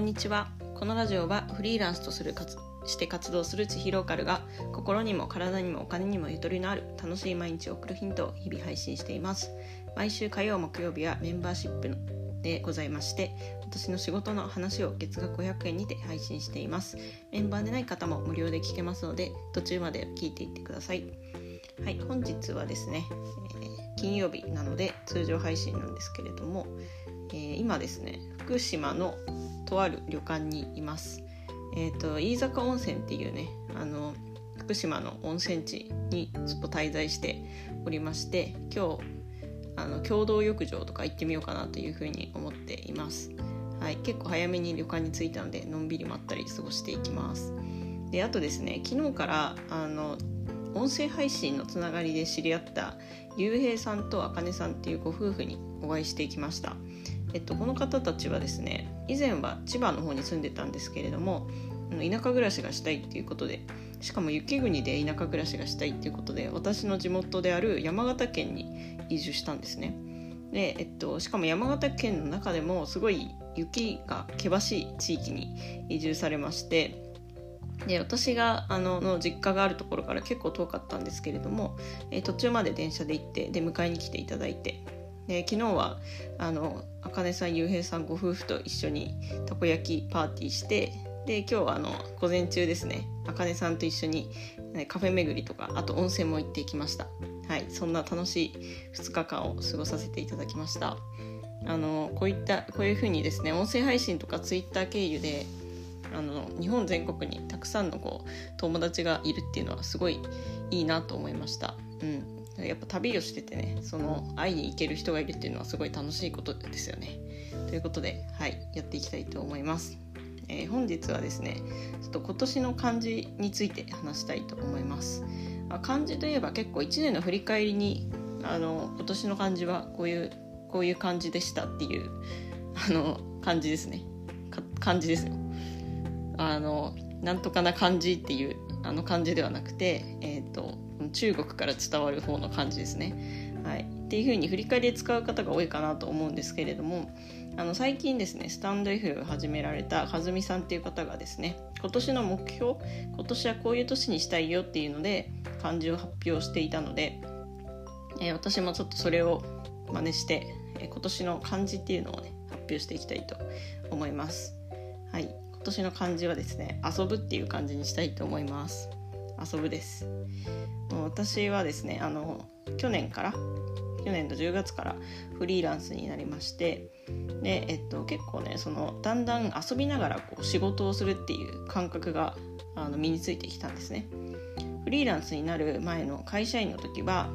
こんにちは。このラジオはフリーランスとするして活動する地域ローカルが心にも体にもお金にもゆとりのある楽しい毎日を送るヒントを日々配信しています。毎週火曜木曜日はメンバーシップでございまして私の仕事の話を月額500円にて配信しています。メンバーでない方も無料で聞けますので途中まで聞いていってください。はい本日はですね、えー金曜日なので通常配信なんですけれども、えー、今ですね福島のとある旅館にいます。えっ、ー、と飯坂温泉っていうねあの福島の温泉地にちょっと滞在しておりまして今日あの共同浴場とか行ってみようかなというふうに思っています。はい、結構早めに旅館に着いたのでのんびりまったり過ごしていきます。であとですね昨日からあの音声配信のつながりで知り合ったゆうへいさんとあかねさんっていうご夫婦にお会いしてきました。えっと、この方たちはですね以前は千葉の方に住んでたんですけれども田舎暮らしがしたいっていうことでしかも雪国で田舎暮らしがしたいっていうことで私の地元である山形県に移住したんですね。で、えっと、しかも山形県の中でもすごい雪が険しい地域に移住されましてで私があのの実家があるところから結構遠かったんですけれども、え、途中まで電車で行ってで迎えに来ていただいてで昨日はあの茜さんゆうへいさんご夫婦と一緒にたこ焼きパーティーしてで今日はあの午前中ですね茜さんと一緒にカフェ巡りとかあと温泉も行ってきました。はいそんな楽しい2日間を過ごさせていただきました。あのこういったこういうふうにですね音声配信とかツイッター経由であの日本全国にたくさんのこう友達がいるっていうのはすごいいいなと思いました。うん、やっぱ旅をしててねその会いに行ける人がいるっていうのはすごい楽しいことですよね。ということで、はい、やっていきたいと思います。えー、本日はですねちょっと今年の漢字について話したいと思います。まあ、漢字といえば結構1年の振り返りにあの今年の漢字はこういうこういう感じでしたっていうあの漢字ですね漢字ですよあのなんとかな漢字っていうあの漢字ではなくて、えーと、中国から伝わる方の漢字ですね。はい、っていうふうに振り返りで使う方が多いかなと思うんですけれどもあの最近ですねスタンド F を始められた和美さんっていう方がですね今年の目標今年はこういう年にしたいよっていうので漢字を発表していたので、えー、私もちょっとそれを真似して、えー、今年の漢字っていうのをね発表していきたいと思います。はい今年の漢字はですね遊ぶっていう感じにしたいと思います遊ぶです。もう私はですねあの去年から去年の10月からフリーランスになりましてで、えっと、結構ねそのだんだん遊びながらこう仕事をするっていう感覚があの身についてきたんですね。フリーランスになる前の会社員の時は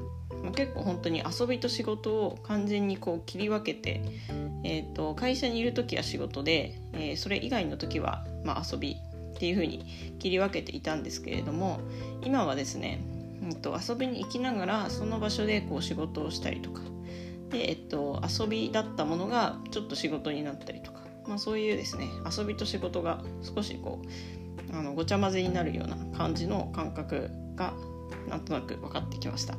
ま結構本当に遊びと仕事を完全にこう切り分けて、えーと、会社にいる時は仕事で、えー、それ以外の時は、まあ、遊びっていう風に切り分けていたんですけれども今はですね、えーと、遊びに行きながらその場所でこう仕事をしたりとかで、えーと、遊びだったものがちょっと仕事になったりとか、まあ、そういうですね遊びと仕事が少しこうあのごちゃ混ぜになるような感じの感覚がなんとなく分かってきました。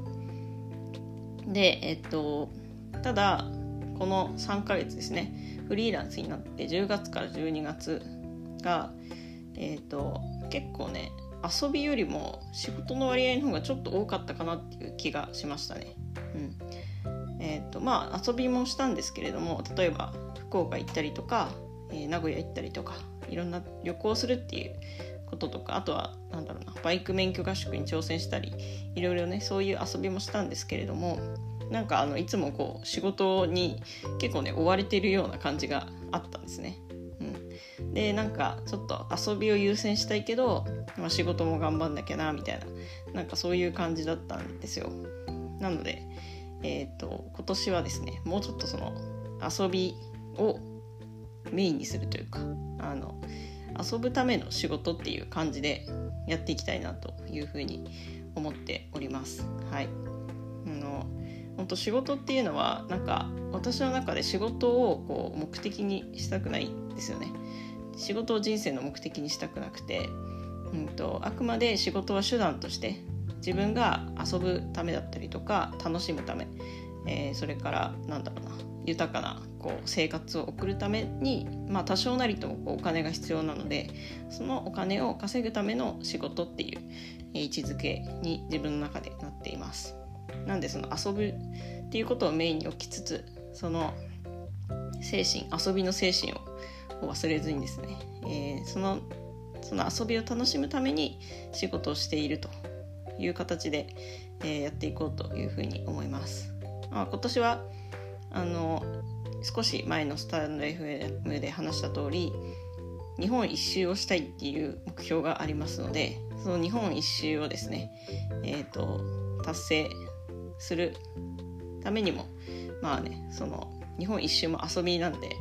で、えっと、ただこの3ヶ月ですねフリーランスになって10月から12月が、えっと、結構ね遊びよりも仕事の割合の方がちょっと多かったかなっていう気がしましたね。うんえーとまあ、遊びもしたんですけれども例えば福岡行ったりとか、えー、名古屋行ったりとかいろんな旅行するっていうこととかあとはなんだろうなバイク免許合宿に挑戦したりいろいろねそういう遊びもしたんですけれどもなんかあのいつもこう仕事に結構ね追われてるような感じがあったんですね。でなんかちょっと遊びを優先したいけど、まあ、仕事も頑張んなきゃなみたいななんかそういう感じだったんですよ。なので、えー、と今年はですねもうちょっとその遊びをメインにするというかあの遊ぶための仕事っていう感じでやっていきたいなというふうに思っております。はい、あの本当仕事っていうのはなんか私の中で仕事をこう目的にしたくないですよね。仕事を人生の目的にしたくなくて、うんと、あくまで仕事は手段として自分が遊ぶためだったりとか楽しむため、えー、それからなんだろうな豊かなこう生活を送るために、まあ、多少なりともこうお金が必要なのでそのお金を稼ぐための仕事っていう位置づけに自分の中でなっています。なんでその遊ぶっていうことをメインに置きつつその精神遊びの精神を忘れずにですね、えー、そのその遊びを楽しむために仕事をしているという形で、えー、やっていこうというふうに思います。まあ、今年はあの少し前のスタンド FM で話した通り日本一周をしたいっていう目標がありますのでその日本一周をですね、えーと、達成するためにもまあねその日本一周も遊びなんで、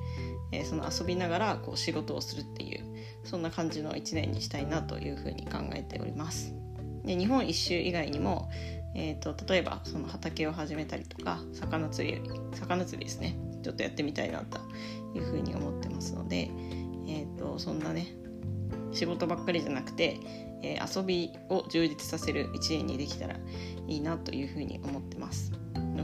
えー、その遊びながらこう仕事をするっていうそんな感じの1年にしたいなというふうに考えております。で日本一周以外にも、えーと、例えばその畑を始めたりとか魚釣り魚釣りですねちょっとやってみたいなというふうに思ってますので、えーと、そんなね仕事ばっかりじゃなくて、えー、遊びを充実させる1年にできたらいいなというふうに思ってます。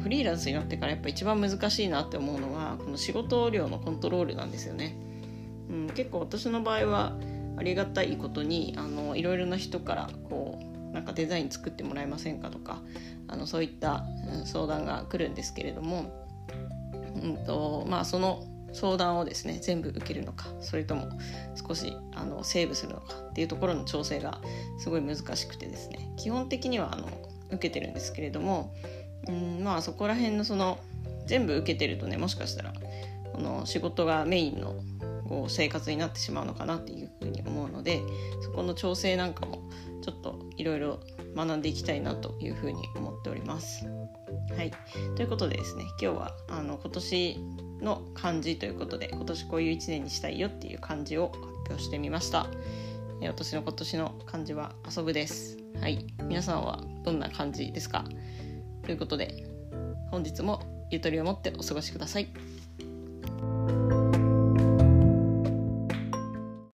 フリーランスになってからやっぱ一番難しいなって思うのはこの仕事量のコントロールなんですよね。うん、結構私の場合はありがたいことにあのいろいろな人からこうなんかデザイン作ってもらえませんかとかあのそういった、うん、相談が来るんですけれども、うんとまあ、その相談をですね全部受けるのかそれとも少しあのセーブするのかっていうところの調整がすごい難しくてですね基本的にはあの受けてるんですけれども、うんまあ、そこら辺のその全部受けてるとねもしかしたらこの仕事がメインの生活になってしまうのかなっていうふうに思うのでそこの調整なんかもちょっといろいろ学んでいきたいなというふうに思っております。はい、ということでですね今日はあの今年の漢字ということで今年こういう1年にしたいよっていう漢字を発表してみました。私の今年の漢字は遊ぶです。はい、皆さんはどんな漢字ですか？ということで本日もゆとりを持ってお過ごしください。